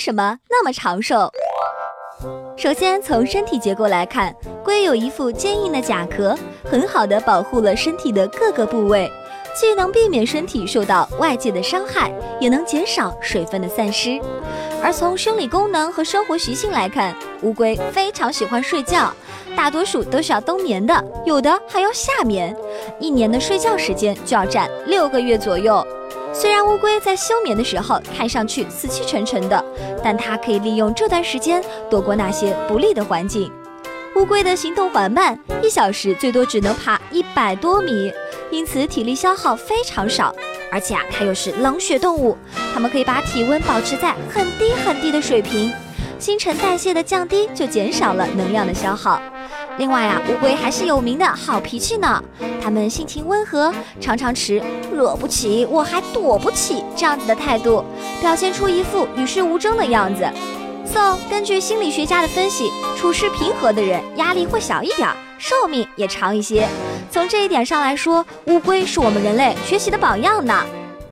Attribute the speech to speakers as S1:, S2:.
S1: 什么那么长寿？首先从身体结构来看，龟有一副坚硬的甲壳，很好的保护了身体的各个部位，既能避免身体受到外界的伤害，也能减少水分的散失。而从生理功能和生活习性来看，乌龟非常喜欢睡觉，大多数都是要冬眠的，有的还要夏眠，一年的睡觉时间就要占六个月左右。虽然乌龟在休眠的时候看上去死气沉沉的，但它可以利用这段时间躲过那些不利的环境。乌龟的行动缓慢，一小时最多只能爬一百多米，因此体力消耗非常少。而且啊，它又是冷血动物，它们可以把体温保持在很低很低的水平，新陈代谢的降低就减少了能量的消耗。另外啊，乌龟还是有名的好脾气呢，它们性情温和，常常持惹不起我还躲不起这样子的态度，表现出一副与世无争的样子。So，根据心理学家的分析，处事平和的人压力会小一点，寿命也长一些。从这一点上来说，乌龟是我们人类学习的榜样呢。